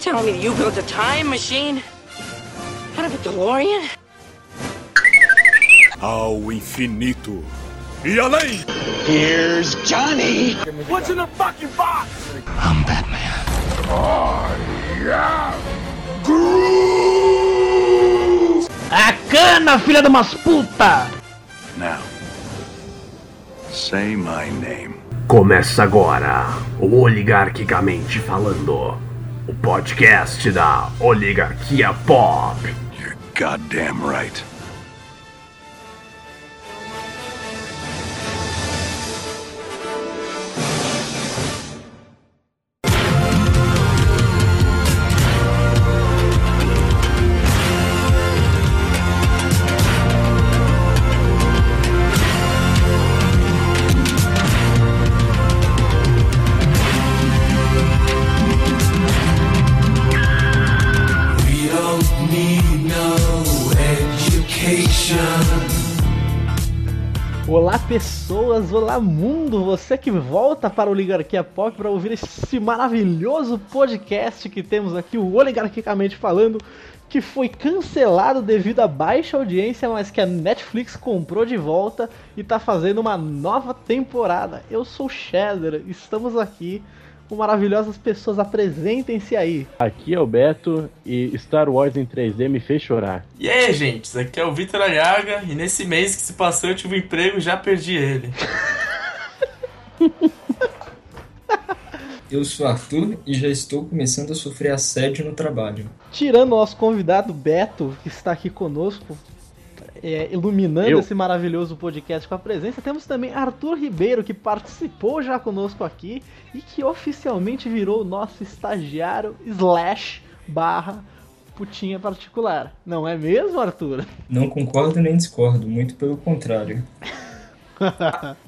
telling me that you built a time machine? Out of a DeLorean? Ao infinito e além! Here's Johnny! What's in the fucking box? I'm Batman. A cana, filha de umas puta! Now, say my name. Começa agora o Oligarquicamente Falando, o podcast da Oligarquia Pop. You're goddamn right. Olá mundo, você que volta para o Oligarquia Pop para ouvir esse maravilhoso podcast que temos aqui, o Oligarquicamente Falando, que foi cancelado devido à baixa audiência, mas que a Netflix comprou de volta e está fazendo uma nova temporada. Eu sou o Shader, estamos aqui com maravilhosas pessoas, apresentem-se aí. Aqui é o Beto e Star Wars em 3D me fez chorar. E aí, gente, aqui é o Vitor Aliaga e nesse mês que se passou eu tive um emprego e já perdi ele. Eu sou Arthur e já estou começando a sofrer assédio no trabalho. Tirando o nosso convidado Beto, que está aqui conosco, é, iluminando Eu. esse maravilhoso podcast com a presença, temos também Arthur Ribeiro, que participou já conosco aqui e que oficialmente virou o nosso estagiário slash barra putinha particular. Não é mesmo, Arthur? Não concordo nem discordo, muito pelo contrário.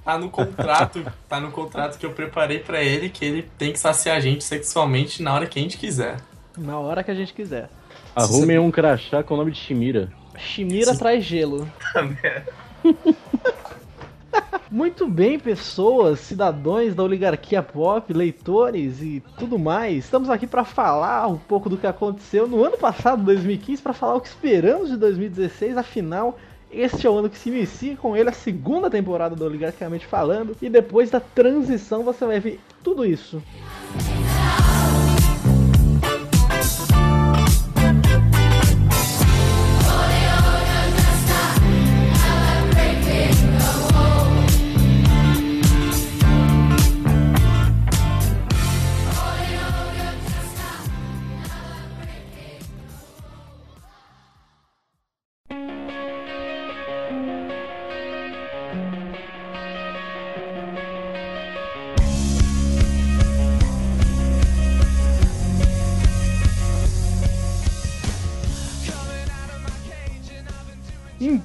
Tá no contrato, tá no contrato que eu preparei pra ele que ele tem que saciar a gente sexualmente na hora que a gente quiser. Na hora que a gente quiser. Arrumem um crachá com o nome de Shimira. Chimira traz gelo. Muito bem, pessoas, cidadãos da oligarquia pop, leitores e tudo mais. Estamos aqui para falar um pouco do que aconteceu no ano passado, 2015, para falar o que esperamos de 2016. Afinal, este é o ano que se inicia com ele a segunda temporada do Oligarquicamente Falando. E depois da transição você vai ver tudo isso.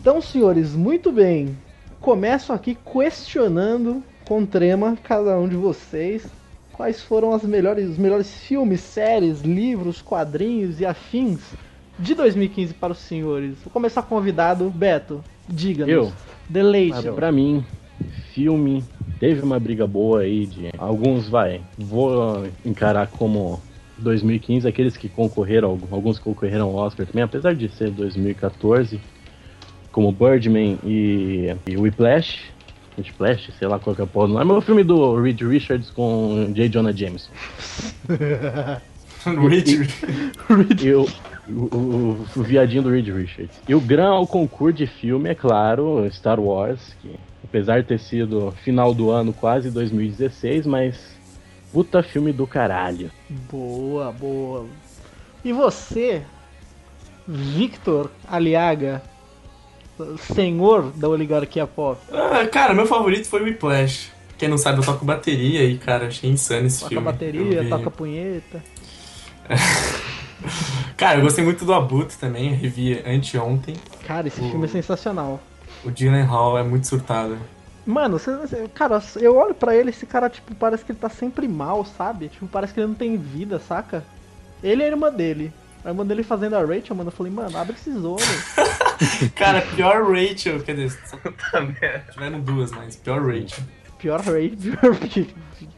Então, senhores, muito bem. Começo aqui questionando com trema cada um de vocês quais foram as melhores, os melhores filmes, séries, livros, quadrinhos e afins de 2015 para os senhores. Vou começar com o convidado, Beto. Diga-nos. Eu? Deleite. Ah, pra mim, filme teve uma briga boa aí de alguns vai. Vou encarar como 2015 aqueles que concorreram, alguns que concorreram ao Oscar também, apesar de ser 2014, como Birdman e, e Whiplash. Whiplash, sei lá qual que é o porra do nome, é o filme do Reed Richards com J. Jonah Jameson. Richard. E o, o, o- o viadinho do Reed Richards. E o gran ao concurso de filme, é claro, Star Wars, que apesar de ter sido final do ano, quase 2016, mas puta filme do caralho. Boa, boa. E você, Victor Aliaga, senhor da oligarquia pop, Ah, cara, meu favorito foi o Whiplash. Quem não sabe, eu toco bateria e, cara, achei insano esse toca filme. bateria, Eu vi- toca punheta. Cara, eu gostei muito do Abutre também, eu revi anteontem. Cara, esse O- filme é sensacional. O Dylan Hall é muito surtado. Mano, você, você- cara, eu olho pra ele, esse cara, tipo, parece que ele tá sempre mal, sabe? Tipo, parece que ele não tem vida, saca? Ele e a irmã dele. A irmã dele fazendo a Rachel, mano, eu falei, mano, abre esses olhos. Cara, pior Rachel, quer dizer, só tiveram duas, mas pior Rachel. pior pior,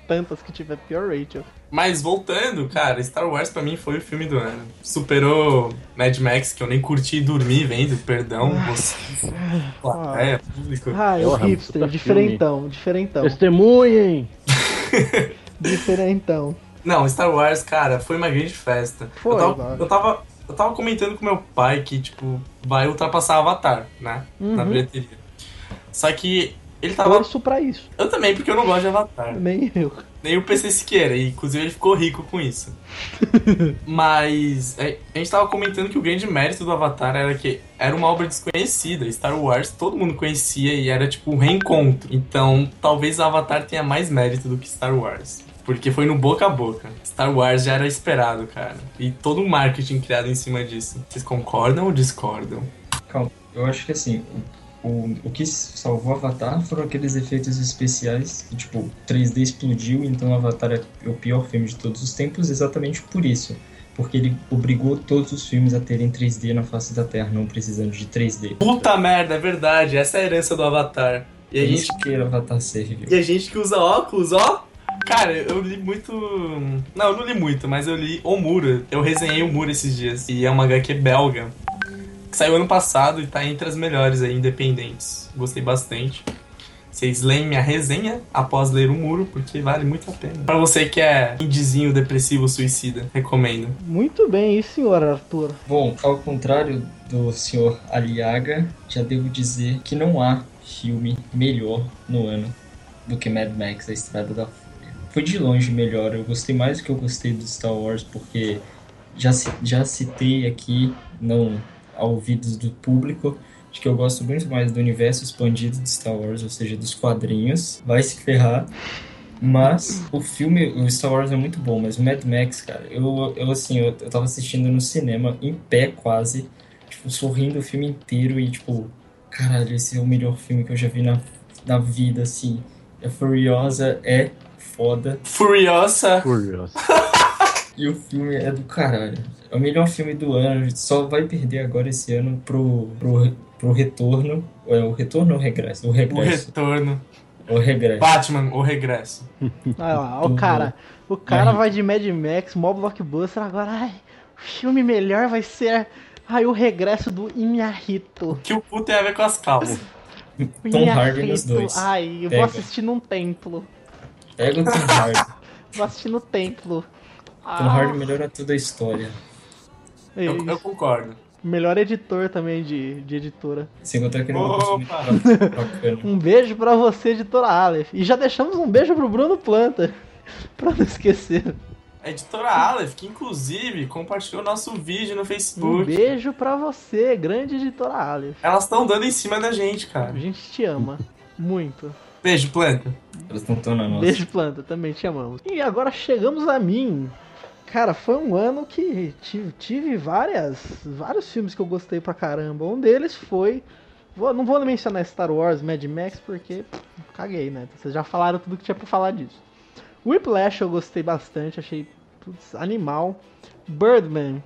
tantas que tiver pior Rachel. Mas voltando, cara, Star Wars pra mim foi o filme do ano. Superou Mad Max, que eu nem curti dormir vendo, perdão, você. Plateia, público. Ah, é o hipster, diferentão, diferentão, Testemunhem! diferentão. Não, Star Wars, cara, foi uma grande festa. Foi, eu, tava, eu, tava, eu tava comentando com meu pai que, tipo, vai ultrapassar Avatar, né? Na Uhum. bilheteria. Só que ele tava. Torço pra isso. Eu também, porque eu não gosto de Avatar. Nem eu. Nem o PC Siqueira, e inclusive ele ficou rico com isso. Mas é, a gente tava comentando que o grande mérito do Avatar era que era uma obra desconhecida. Star Wars todo mundo conhecia e era tipo um reencontro. Então talvez o Avatar tenha mais mérito do que Star Wars. Porque foi no boca a boca. Star Wars já era esperado, cara. E todo um marketing criado em cima disso. Vocês concordam ou discordam? Calma, eu acho que assim, o, o, o que salvou Avatar foram aqueles efeitos especiais que, tipo, 3D explodiu, então Avatar é o pior filme de todos os tempos exatamente por isso. Porque ele obrigou todos os filmes a terem 3D na face da Terra, não precisando de 3D. Puta merda, é verdade. Essa é a herança do Avatar. E a É gente que Avatar serviu. E a gente que usa óculos, ó. Cara, eu li muito. Não, eu não li muito, mas eu li O Muro. Eu resenhei O Muro esses dias. E é uma HQ belga. Que saiu ano passado e tá entre as melhores aí, independentes. Gostei bastante. Vocês leem minha resenha após ler O Muro, porque vale muito a pena. Pra você que é indizinho, depressivo, suicida, recomendo. Muito bem, e senhor Arthur? Bom, ao contrário do senhor Aliaga, já devo dizer que não há filme melhor no ano do que Mad Max, A Estrada da Fúria. Foi de longe melhor, eu gostei mais do que eu gostei do Star Wars, porque já, já citei aqui, não ao ouvidos do público, de que eu gosto muito mais do universo expandido de Star Wars, ou seja, dos quadrinhos. Vai se ferrar. Mas o filme, o Star Wars é muito bom, mas o Mad Max, cara, eu, eu assim, eu, eu tava assistindo no cinema, em pé quase, tipo, sorrindo o filme inteiro e, tipo, caralho, esse é o melhor filme que eu já vi na, na vida, assim. A Furiosa é foda Furiosa. Curioso. e o filme é do caralho. É o melhor filme do ano, só vai perder agora esse ano pro, pro, pro Retorno. É o Retorno ou o Regresso? O O Regresso. retorno. O Regresso. Batman, o regresso. Olha lá, o cara. O cara vai de Mad Max, mó blockbuster, agora, ai, o filme melhor vai ser. Ai, o regresso do Inharito. Que o cu tem a ver com as calças. O Tom Hardy nos dois. Ai, eu Pega. vou assistir num templo. Pega o Tom Hardy. Vou assistir no templo. Tom Hardy melhora toda a história. Eu, Isso. eu concordo. Melhor editor também de, de editora. Sem contar que ele é. Um beijo pra você, editora Aleph. E já deixamos um beijo pro Bruno Planta. pra não esquecer. A editora Aleph, que inclusive compartilhou nosso vídeo no Um Facebook. beijo pra você, grande editora Aleph. Elas estão dando em cima da gente, A cara. gente te ama. Muito. Beijo, planta. Elas estão tão na nossa. Beijo, planta, também te amamos. E agora chegamos a mim. Cara, foi um ano que tive, tive várias, vários filmes que eu gostei pra caramba. Um deles foi. vou- não vou mencionar Star Wars, Mad Max, porque pff, caguei, né? Vocês já falaram tudo que tinha pra falar disso. Whiplash eu gostei bastante, achei putz, animal. Birdman.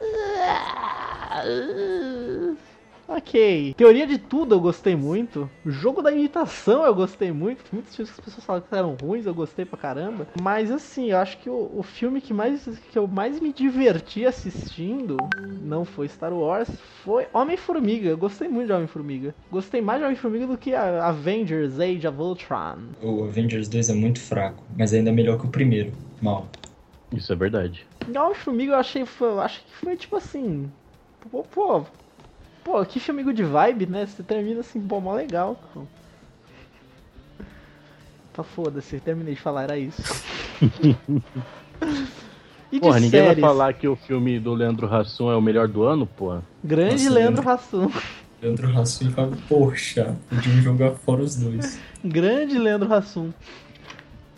Ok. Teoria de tudo eu gostei muito. Jogo da imitação eu gostei muito. Muitos filmes que as pessoas falam que eram ruins, eu gostei pra caramba. Mas assim, eu acho que o, o filme que, mais, que eu mais me diverti assistindo não foi Star Wars, foi Homem-Formiga. Eu gostei muito de Homem-Formiga. Gostei mais de Homem-Formiga do que a Avengers Age of Ultron. O Avengers 2 é muito fraco, mas ainda é melhor que o primeiro. Mal. Isso é verdade. Homem-Formiga eu achei, eu acho que foi tipo assim. Pô, pô, pô, que filme good vibe, né? Você termina assim, pô, mó legal. Pô. Tá foda-se, terminei de falar, era isso. e de Porra, ninguém séries, vai falar que o filme do Leandro Hassum é o melhor do ano, porra. Grande Nossa, Leandro Leandro. Hassum. Leandro Hassum fala, poxa, podiam jogar fora os dois. Grande Leandro Hassum.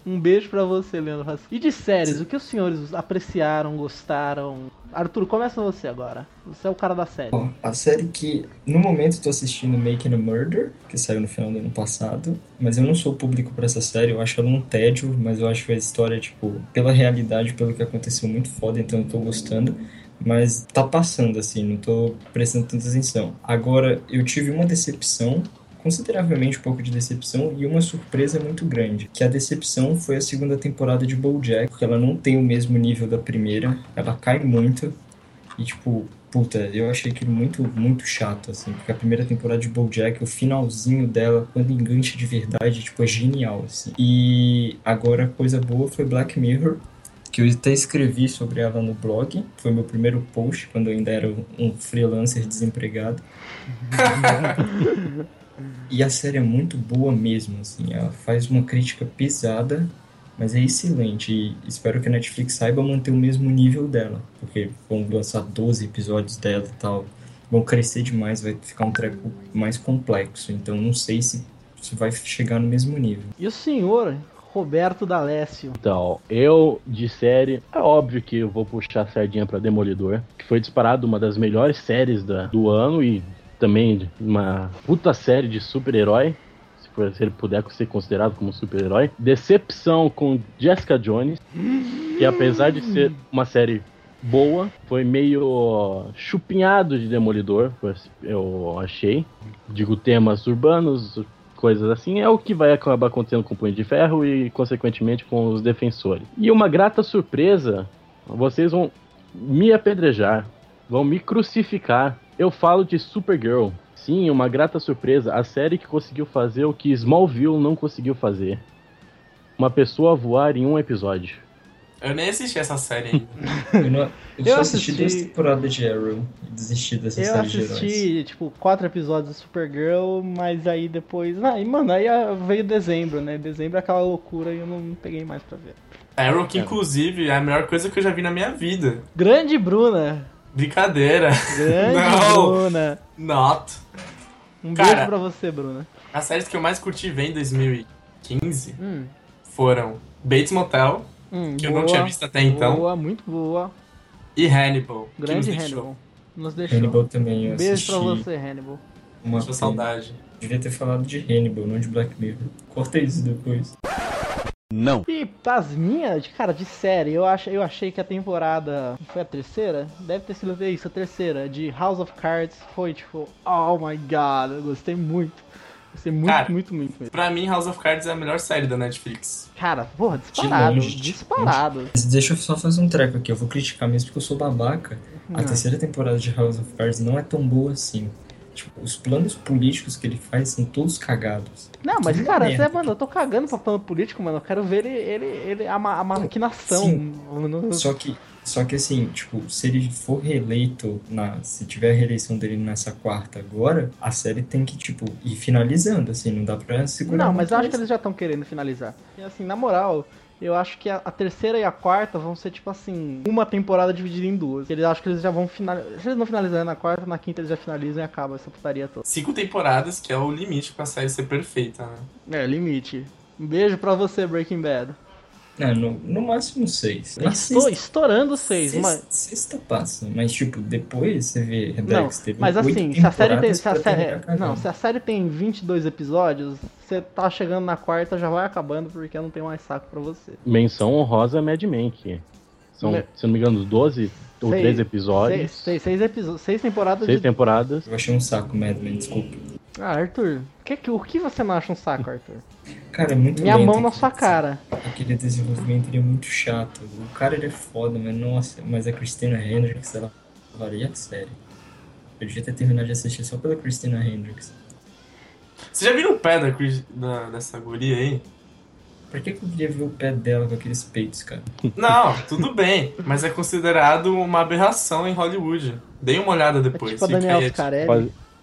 Um beijo pra você, Leandro. E de séries, o que os senhores apreciaram, gostaram? Arthur, começa você agora. Você é o cara da série. Ó, a série que no momento tô assistindo Making a Murder, que saiu no final do ano passado, mas eu não sou público pra essa série, eu acho ela um tédio, mas eu acho a história, tipo, pela realidade, pelo que aconteceu, muito foda, então eu tô gostando. Mas tá passando, assim, não tô prestando tanta atenção. Agora, eu tive uma decepção consideravelmente um pouco de decepção e uma surpresa muito grande. Que a decepção foi a segunda temporada de BoJack, porque ela não tem o mesmo nível da primeira, ela cai muito e tipo, puta, eu achei aquilo muito muito chato assim, porque a primeira temporada de BoJack, o finalzinho dela, quando engancha de verdade, tipo, é genial assim. E agora coisa boa foi Black Mirror, que eu até escrevi sobre ela no blog. Foi meu primeiro post quando eu ainda era um freelancer desempregado. e a série é muito boa mesmo, assim. Ela faz uma crítica pesada, mas é excelente. E espero que a Netflix saiba manter o mesmo nível dela, porque vão lançar 12 episódios dela e tal. Vão crescer demais, vai ficar um treco mais complexo. Então não sei se, se vai chegar no mesmo nível. E o senhor, Roberto D'Alessio? Então, eu de série, é óbvio que eu vou puxar a sardinha pra Demolidor, que foi disparado uma das melhores séries da, do ano e também uma puta série de super-herói. Se, for- se ele puder ser considerado como super-herói. Decepção com Jessica Jones, que apesar de ser uma série boa, foi meio chupinhado de Demolidor, assim, eu achei. Digo, temas urbanos, coisas assim, é o que vai acabar acontecendo com o Punho de Ferro e, consequentemente, com os defensores. E uma grata surpresa, vocês vão me apedrejar, vão me crucificar. Eu falo de Supergirl. Sim, uma grata surpresa, a série que conseguiu fazer o que Smallville não conseguiu fazer. Uma pessoa voar em um episódio. Eu nem assisti essa série ainda. Eu, não, eu, Eu só assisti assisti- duas temporadas de Arrow e desisti dessa Eu série de heróis. assisti, tipo, quatro episódios de Supergirl, mas aí depois. Ah, e mano, aí ah, veio dezembro, né? Dezembro é aquela loucura e eu não peguei mais pra ver. Arrow, que inclusive é a melhor coisa que eu já vi na minha vida. Grande Bruna! Brincadeira. Grande Não. Bruna! Not. Um Cara- beijo pra você, Bruna. As séries que eu mais curti ver em 2015 Hum, foram Bates Motel, hum, que eu boa, não tinha visto até então, Boa, muito boa. e Hannibal. que nos Grande deixou. Hannibal. Nos deixou. Hannibal também eu Um beijo assisti. pra você, Hannibal. Uma saudade. Devia ter falado de Hannibal, não de Black Mirror. Corta isso depois. Não. E das minhas, de- cara, de série, eu, ach, eu achei que a temporada. Foi a terceira? Deve ter sido isso, a terceira, de House of Cards. Foi tipo, oh my god, eu gostei muito. Gostei muito, Cara. muito, muito mesmo. Pra mim, House of Cards é a melhor série da Netflix. Cara, porra, disparado, longe, de disparado. Mas deixa eu só fazer um treco aqui, eu vou criticar mesmo porque eu sou babaca. A Não. terceira temporada de House of Cards não é tão boa assim. Tipo, os planos políticos que ele faz são todos cagados. Não, mas Tudo cara, merda. você, mano, eu tô cagando pra plano político, mano. Eu quero ver ele, ele, ele a, ma- a maquinação. Sim. No- Só que, só que assim, tipo, se ele for reeleito, na, se tiver a reeleição dele nessa quarta agora, a série tem que, tipo, ir finalizando, assim, não dá pra segurar. Não, mas eu acho que eles já estão querendo finalizar. E assim, na moral, eu acho que a, a terceira e a quarta vão ser, tipo assim, uma temporada dividida em duas. Eles acham que eles já vão finalizar. Se eles não finalizarem na quarta, na quinta eles já finalizam e acaba essa putaria toda. Cinco temporadas, que é o limite pra série ser perfeita, né? É, limite. Um beijo pra você, Breaking Bad. Não, no, no máximo seis. Na Estou sexta- estourando seis, sexta, mas. sexta passa, mas tipo, depois você vê Não, Dexter. mas oito assim, se a série tem. Se a série, não, se a série tem 22 episódios, você tá chegando na quarta, já vai acabando porque eu não tenho mais saco pra você. Menção honrosa Mad Men, que são, Me- se não me engano, 12 ou Seis- 13 episódios, Seis, seis, seis, episódios, seis temporadas seis de. temporadas. Eu achei um saco, Mad Men, desculpa. Ah, Arthur, que, que, o que você não acha um saco, Arthur? Cara, é muito Minha mão na sua cara. Aquele desenvolvimento ele é muito chato. O cara ele é foda, mas nossa, mas a Christina Hendricks, ela varia a série. Eu devia ter terminado de assistir só pela Christina Hendricks. Vocês já viram o pé da, Chris- da- dessa guria aí? Por que, que eu queria ver o pé dela com aqueles peitos, cara? Não, tudo bem, mas é considerado uma aberração em Hollywood. Dei uma olhada É depois. tipo a Daniel.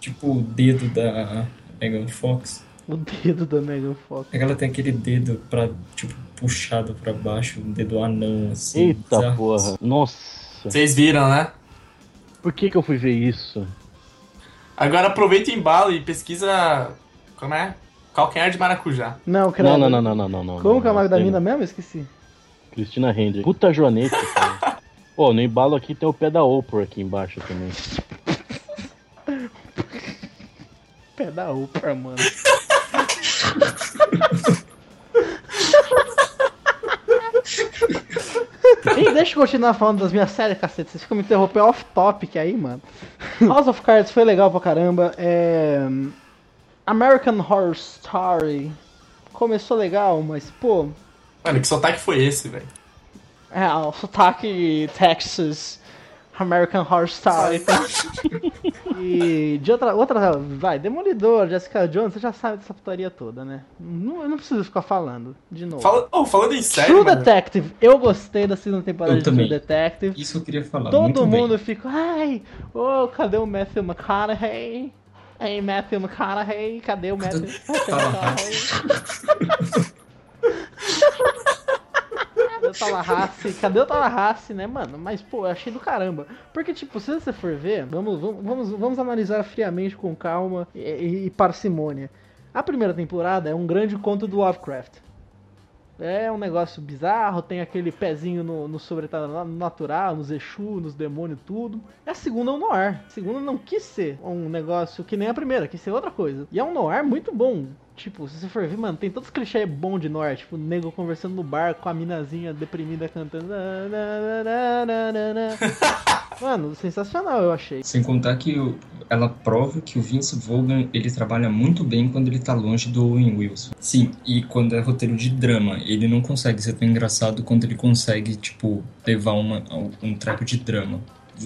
Tipo o dedo da Megan Fox. o dedo da Megan Fox. É que ela tem aquele dedo pra, tipo, puxado pra baixo, um dedo anão, assim. Eita bizarro. porra. Nossa. Vocês viram, né? Por que que eu fui ver isso? Agora aproveita o embalo e pesquisa. Como é? Calcanhar de maracujá. Não, credo. Não, não, não, não, não, não. Como que é o nome da mina mesmo? Esqueci. Cristina Hendricks. Puta joanete, cara. Pô, no embalo aqui tem o pé da Oprah aqui embaixo também. Pé da Oprah, mano. Ei, deixa eu continuar falando das minhas séries, cacete. Vocês ficam me interrompendo off-topic aí, mano. House of Cards foi legal pra caramba. É... American Horror Story começou legal, mas pô, Mano, que sotaque foi esse, velho? é o sotaque Texas American Horror Story. e de outra, outra, vai, Demolidor, Jessica Jones, você já sabe dessa putaria toda, né? Não, eu não preciso ficar falando de novo. Fala, oh, falando em série, True mano, Detective, eu gostei da segunda temporada Eu de True também. Detective. Isso eu queria falar. Todo muito mundo bem. fica, ai, ô, cadê o Matthew McConaughey? Ei, Matthew McConaughey, cadê o Matthew, Matthew McConaughey? Cadê o Tallahassee? Cadê o Tallahassee, né, mano? Mas, pô, eu achei do caramba. Porque, tipo, se você for ver, vamos, vamos, vamos, analisar friamente, com calma e, e- e parcimônia. A primeira temporada é um grande conto do Lovecraft. É um negócio bizarro, tem aquele pezinho no, no sobrenatural, nos Exu, nos demônios, tudo. E a segunda é um noir. A segunda não quis ser um negócio que nem a primeira, quis ser outra coisa. E é um noir muito bom. Tipo, se você for ver, mano, tem todos os clichês bons de noir. Tipo, o nego conversando no bar com a minazinha deprimida cantando. Mano, sensacional, eu achei. Sem contar que o- ela prova que o Vince Vaughn ele trabalha muito bem quando ele tá longe do Owen Wilson. Sim, e quando é roteiro de drama, ele não consegue ser tão engraçado quanto ele consegue, tipo, levar uma, um treco de drama.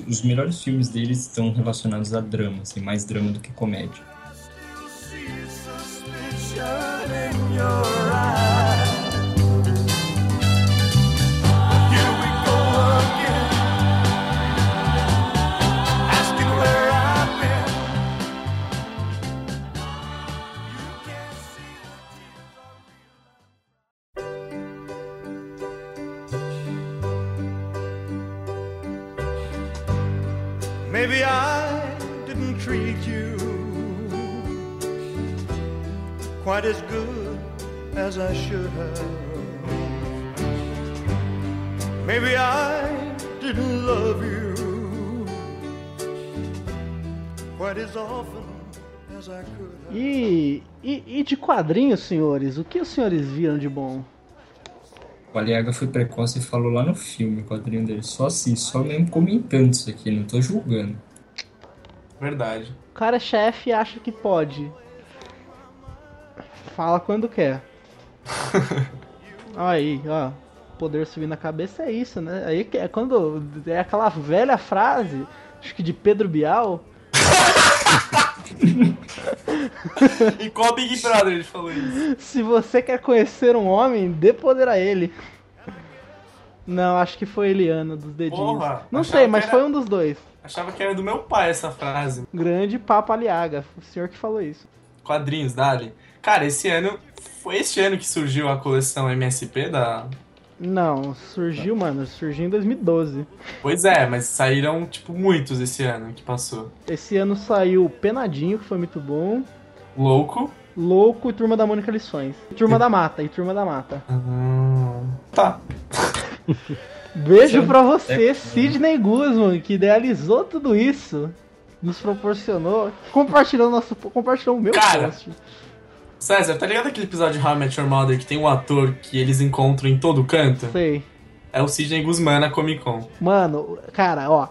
Os melhores filmes dele estão relacionados a drama, assim, mais drama do que comédia. Maybe I didn't treat you quite as good as I should have. Maybe I didn't love you quite as often as I could have. E, e, e de quadrinhos, senhores, o que os senhores viram de bom? O Aliaga foi precoce e falou lá no filme, o quadrinho dele. Só assim, só mesmo comentando isso aqui, não tô julgando. Verdade. O cara é chefe acha que pode. Fala quando quer. Aí, ó. Poder subir na cabeça é isso, né? Aí que é quando. É aquela velha frase, acho que de Pedro Bial. E qual Big Brother ele falou isso? Se você quer conhecer um homem, dê poder a ele. Não, acho que foi Eliana dos dedinhos. Porra, Não sei, mas era- foi um dos dois. Achava que era do meu pai essa frase. Grande Papo Aliaga. O senhor que falou isso. Quadrinhos, Dali. Cara, esse ano. Foi este ano que surgiu a coleção MSP da. Não, surgiu, mano. Surgiu em 2012. Pois é, mas saíram, tipo, muitos esse ano que passou. Esse ano saiu Penadinho, que foi muito bom. Louco. Louco e Turma da Mônica Lições. E Turma da Mata, e Turma da Mata. Tá. Beijo pra você, é- Sidney Guzman, que idealizou tudo isso. Nos proporcionou. Compartilhou nosso. Compartilhou o meu Cara. post. César, tá ligado aquele episódio de How I Met Your Mother que tem um ator que eles encontram em todo canto? Sei. É o Sidney Guzman na Comic Con. Mano, cara, ó.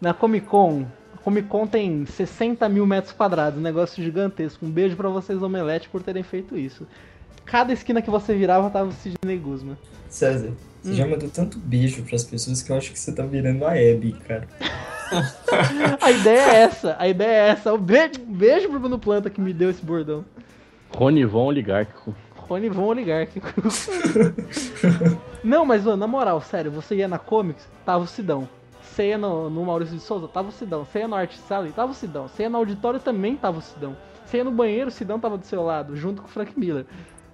Na Comic Con. a Comic Con tem 60 mil metros quadrados, um negócio gigantesco. Um beijo pra vocês, Omelete, por terem feito isso. Cada esquina que você virava tava o Sidney Guzman. César, você já mandou tanto beijo pras pessoas que eu acho que você tá virando a Abby, cara. A ideia é essa, a ideia é essa. Um beijo, um beijo pro Bruno Planta que me deu esse bordão. Rony Von Oligárquico. Rony Von Oligárquico. Não, mas mano, na moral, sério, você ia na Comics, tava o Sidão. Você ia no, no Maurício de Souza, tava o Sidão. Você ia no Art Sally, tava o Sidão. Você ia no auditório, também tava o Sidão. Você ia no banheiro, o Sidão tava do seu lado, junto com o Frank Miller.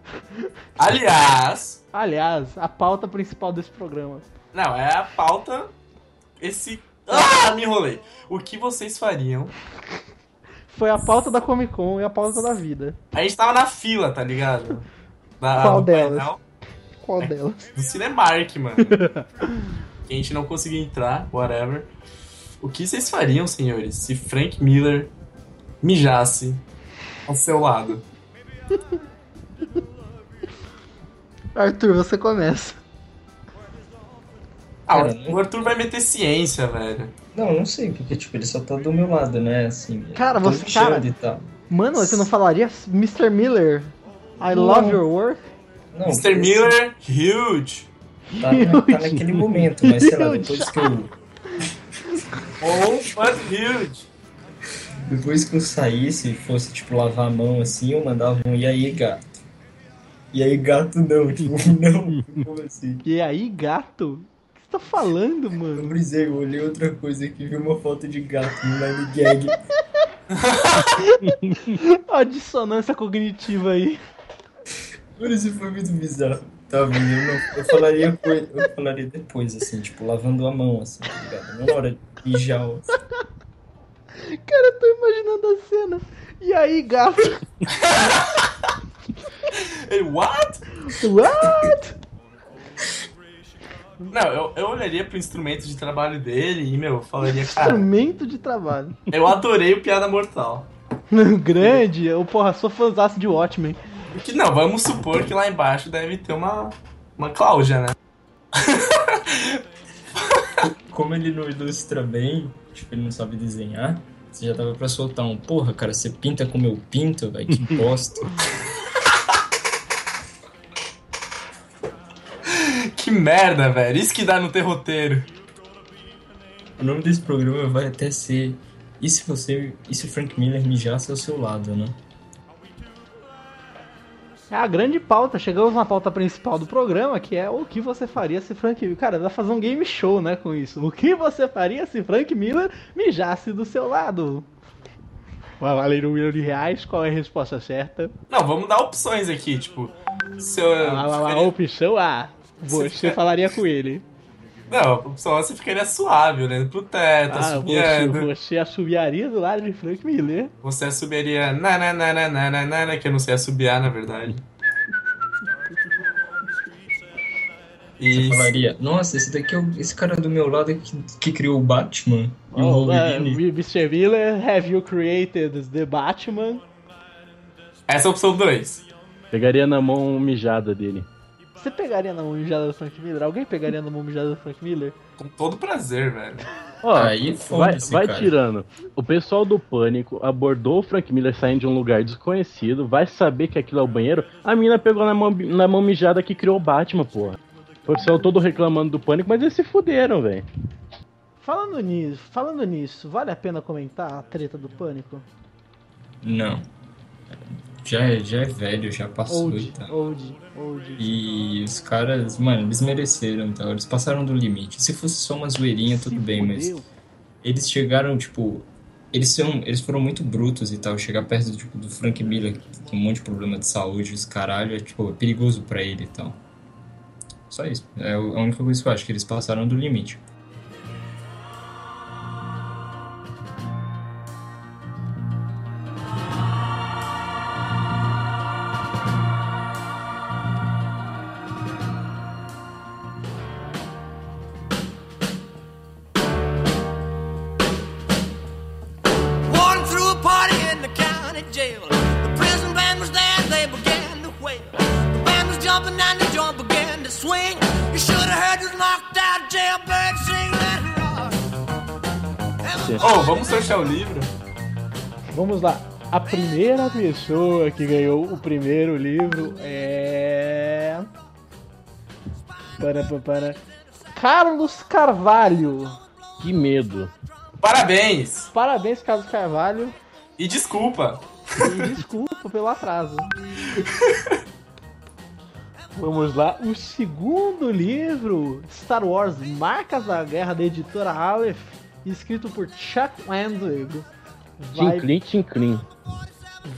Aliás, Aliás, a pauta principal desse programa. não, é a pauta. Esse. Ah, me enrolei. O que vocês fariam? Foi a pauta da Comic Con e a pauta da vida. A gente tava na fila, tá ligado? Da, Qual delas? painel Qual delas? Do Cinemark, mano. que a gente não conseguiu entrar, whatever. O que vocês fariam, senhores, se Frank Miller mijasse ao seu lado? Arthur, você começa. Ah, Cara, o Arthur vai meter ciência, velho. Não, não sei, porque tipo, ele só tá do meu lado, né? Assim, Cara, tô você- mijando cara- e tal. Mano, você não falaria Mr. Miller? I Não. love your work? Não, Mr. Miller, huge. Tá, na- tá naquele momento, mas sei lá, depois que eu. Oh, but huge. Depois que eu saísse e fosse, tipo, lavar a mão assim, eu mandava um e aí, gato. E aí, gato não, tipo, não, como assim? E aí, gato? Tá falando, Eu mano? brisei, eu olhei outra coisa aqui, vi uma foto de gato no Nine Gag. A dissonância cognitiva aí. Mano, isso foi muito bizarro. Tá vendo? Eu, eu falaria eu falaria depois, assim, tipo, lavando a mão, assim, tá ligado? Não na hora de mijar. ó. Cara, eu tô imaginando a cena. E aí, gato? Ele, what? What? Não, eu, eu olharia pro instrumento de trabalho dele e, meu, falaria, cara, Instrumento de trabalho. eu adorei o Piada Mortal. Grande, eu, porra, sou fãzaço de Watchmen. Que não, vamos supor que lá embaixo deve ter uma, uma Cláudia, né? Como ele não ilustra bem, tipo, ele não sabe desenhar, você já tava pra soltar um, porra, cara, você pinta como eu pinto, velho, que bosta. Que merda, velho. Isso que dá no ter roteiro. O nome desse programa vai até ser E se você. E se o Frank Miller mijasse ao seu lado, né? É a grande pauta. Chegamos na pauta principal do programa, que é o que você faria se Frank Miller. Cara, dá pra fazer um game show, né, com isso. O que você faria se Frank Miller mijasse do seu lado? Vai valer um milhão de reais, qual é a resposta certa? Não, vamos dar opções aqui, tipo. Se eu, A, a- a opção A, você, fica... falaria com ele. Não, só você ficaria suave, olhando pro teto, ah, assobiando. Você, você assobiaria do lado de Frank Miller. Você assobiaria na na na na na na na, na que eu não sei assobiar, na verdade. Você falaria, nossa, esse daqui é o, esse cara do meu lado que, que criou o Batman oh, e o oh, é, Wolverine. Uh, Mr. Miller, have you created the Batman? Essa é a opção 2. Pegaria na mão mijada dele. Você pegaria na mão mijada do Frank Miller? Alguém pegaria na mão mijada do Frank Miller? Com todo prazer, velho. Ó, Aí vai, foda-se, vai cara. tirando. O pessoal do Pânico abordou o Frank Miller saindo de um lugar desconhecido, vai saber que aquilo é o banheiro. A mina pegou na mão, na mão mijada que criou o Batman, porra. O pessoal todo reclamando do Pânico, mas eles se fuderam, velho. Falando nisso, falando nisso, vale a pena comentar a treta do Pânico? Não. Já é, já é velho, já passou e Old, tal. old, old. E os caras, mano, eles mereceram, tá? Eles passaram do limite. Se fosse só uma zoeirinha, tudo bem, mas Fudeu. eles chegaram, tipo. Eles, são, eles foram muito brutos e tal. Chegar perto tipo, do Frank Miller, que tem um monte de problema de saúde, os caralho, é, tipo, é perigoso pra ele e tal. Só isso. É a única coisa que eu acho, que eles passaram do limite. County jail. The prison band was there, they began to wail. The band was jumping and the joint began to swing. You should have heard this knocked out jailbird sing that rock. Oh, vamos sortear o livro? Vamos lá. A primeira pessoa que ganhou o primeiro livro é. Para, para, para. Carlos Carvalho. Que medo. Parabéns! Parabéns, Carlos Carvalho. E desculpa. E desculpa pelo atraso. Vamos lá, o segundo livro, Star Wars Marcas da Guerra, da editora Aleph, escrito por Chuck Wendig. Vai... Tinclin, tinclin.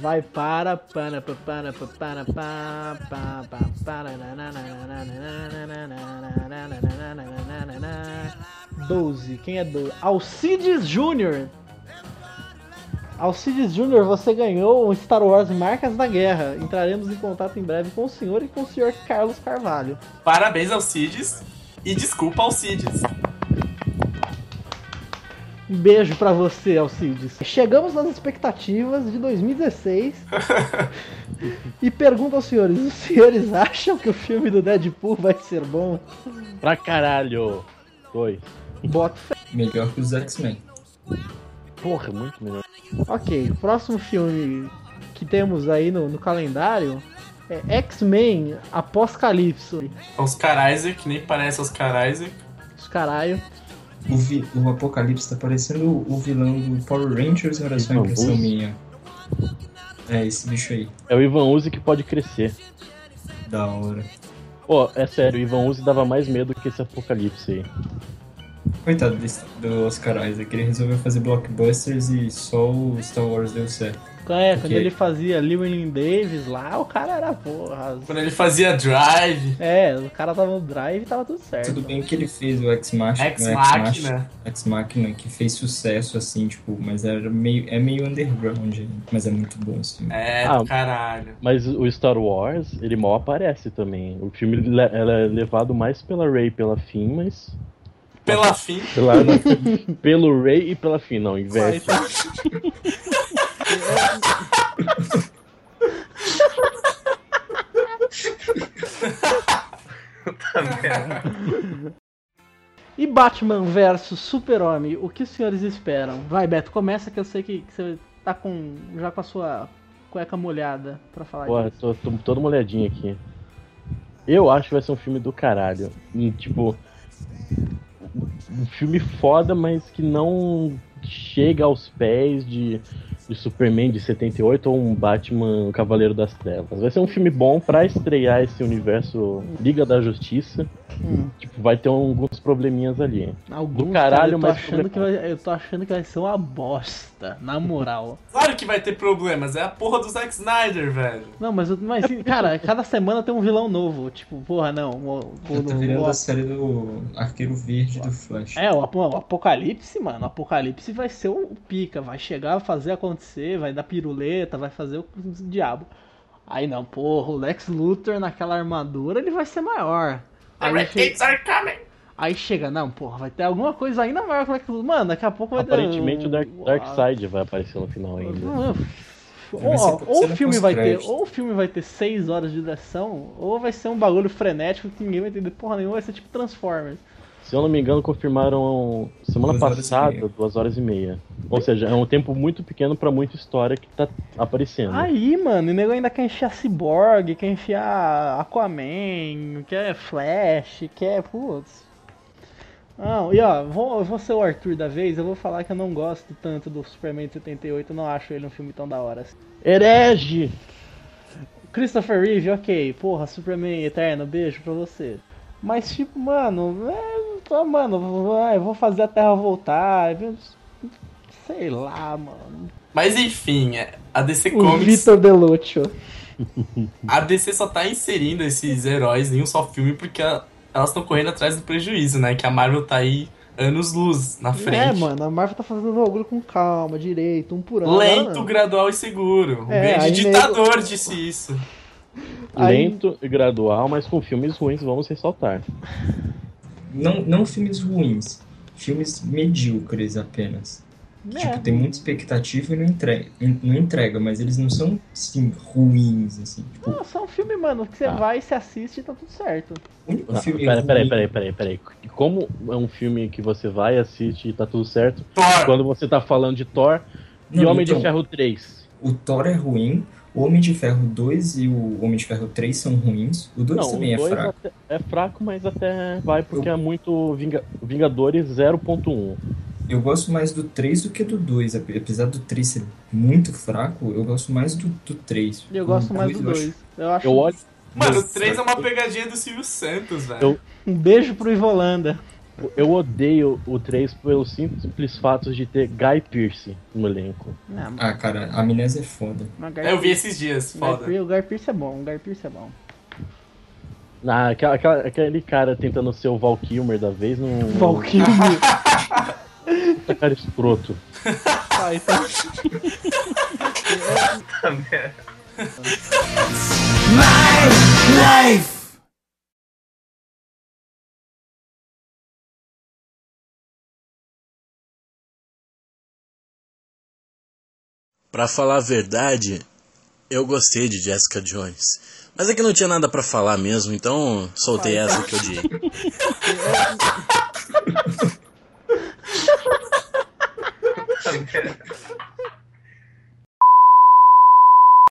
Vai para para para para para para para Doze, quem é doze? Alcides Júnior, Alcides Jr., você ganhou um Star Wars Marcas da Guerra. Entraremos em contato em breve com o senhor e com o senhor Carlos Carvalho. Parabéns ao Cides. E desculpa ao Cides. Um beijo pra você, Alcides. Chegamos nas expectativas de 2016 e pergunto aos senhores: os senhores acham que o filme do Deadpool vai ser bom? Pra caralho. Dois. Bota. Melhor que os X-Men. Porra, muito melhor. Ok, o próximo filme que temos aí no, no calendário é X-Men Apocalipse. Oscar Isaac, nem parece Oscar Isaac. Os caralho. O, vi- o Apocalipse tá parecendo o, vilão do Power Rangers era só impressão Uzi? minha? É, esse bicho aí. É o Ivan Uzi que pode crescer. Da hora. Pô, é sério, o Ivan Uzi dava mais medo que esse apocalipse aí. Coitado desse- do Oscar Isaac, ele resolveu fazer blockbusters e só o Star Wars deu certo. É, quando ele fazia Llewellyn Davis lá, o cara era porra. Quando ele fazia Drive, É, o cara tava no drive e tava tudo certo. Tudo bem que ele fez o Ex Machina, Ex o Machina. Ex Machina, que fez sucesso, assim, tipo, mas era meio, é meio underground, mas é muito bom esse filme. É, Ah. caralho. Mas o Star Wars, ele mal aparece também. O filme é levado mais pela Rey e pela Finn, mas. Pela fim. Pela, pelo Rey e pela Finn, não, inverte. E Batman versus Super-Homem, o que os senhores esperam? Vai, Beto, começa que eu sei que, que você tá com já com a sua cueca molhada pra falar Porra, disso. tô, tô toda molhadinha aqui. Eu acho que vai ser um filme do caralho. E, tipo. Um filme foda, mas que não chega aos pés de, de Superman de 78 ou um Batman Cavaleiro das Trevas. Vai ser um filme bom pra estrear esse universo Liga da Justiça. Hum. Tipo, vai ter alguns probleminhas ali. Alguns, do caralho, eu tô mas achando que vai, eu tô achando que vai ser uma bosta, na moral. Claro que vai ter problemas, é a porra do Zack Snyder, velho. Não, mas, eu- mas cara, cada semana tem um vilão novo. Tipo, porra, não. O, o- tá virando o- a série do Arqueiro Verde do Flash. É, o, o Apocalipse, mano. O Apocalipse vai ser o pica. Vai chegar, fazer acontecer, vai dar piruleta, vai fazer o, diabo. Aí não, porra, o Lex Luthor naquela armadura, ele vai ser maior. The Aí, Red che- Gates are coming! aí chega, não, porra, vai ter alguma coisa ainda maior que o Lex Luthor. Mano, daqui a pouco vai ter. Aparentemente o Dark, Darkseid vai aparecer no final ainda. Ou, ou o filme vai ter, ou o filme vai ter 6 horas de duração, ou vai ser um bagulho frenético que ninguém vai entender porra nenhuma, vai ser tipo Transformers. Se eu não me engano, confirmaram semana Duas horas passada meia. duas horas e meia. Ou seja, é um tempo muito pequeno pra muita história que tá aparecendo. Aí, mano, o nego ainda quer enfiar Cyborg, quer enfiar Aquaman, quer Flash, quer. Putz. Não, e ó, vou, eu vou ser o Arthur da vez, eu vou falar que eu não gosto tanto do Superman de 78, eu não acho ele um filme tão da hora. assim. Herege! Christopher Reeve, ok, porra, Superman Eterno, beijo pra você. Mas tipo, mano, é, tô, mano, vai, vou fazer a Terra voltar, sei lá, mano. Mas enfim, é- a DC O Comics. Vitor Belluccio. A DC só tá inserindo esses heróis em um só filme porque elas estão correndo atrás do prejuízo, né? Que a Marvel tá aí anos luz na frente. É, mano, a Marvel tá fazendo o bagulho com calma, direito, um por ano. Lento, gradual e seguro. O É, grande ditador disse isso. Lento e gradual, mas com filmes ruins, vamos ressaltar. Não, não filmes ruins, filmes medíocres apenas. É. Tipo, tem muita expectativa e não entrega, não entrega, mas eles não são, assim, ruins, assim. Tipo, Não, só um filme, mano, que você Ah. vai, se assiste e tá tudo certo. o único Não, filme pera, peraí, ruim- peraí, peraí, peraí. Como é um filme que você vai, assiste e tá tudo certo, Thor. quando você tá falando de Thor e Não, Homem então, de Ferro 3? O Thor é ruim, o Homem de Ferro 2 e o Homem de Ferro 3 são ruins, o 2 Não, também o é dois fraco. é fraco, mas até vai porque é muito Vinga- Vingadores 0.1. Eu gosto mais do 3 do que do 2, ape- apesar do 3 ser muito fraco, eu gosto mais do, do 3. E eu gosto O mais do dois 2. Eu acho. Eu olho. Mano, o Nossa. 3 é uma pegadinha do Silvio Santos, velho. Eu- Um beijo pro Ivolanda. Eu odeio o 3 pelos simples fatos de ter Guy Pearce no elenco. Não, Ah, cara, a amnésia é foda. É, eu vi esses dias, foda. O Guy Pearce é bom, o Guy Pearce é bom. Ah, aquela- aquela- aquele cara tentando ser o Val Kilmer da vez não. Valkyrie. Puta cara escroto. Tá. Pra falar a verdade, eu gostei de Jessica Jones. Mas é que não tinha nada pra falar mesmo, então soltei essa que eu merda.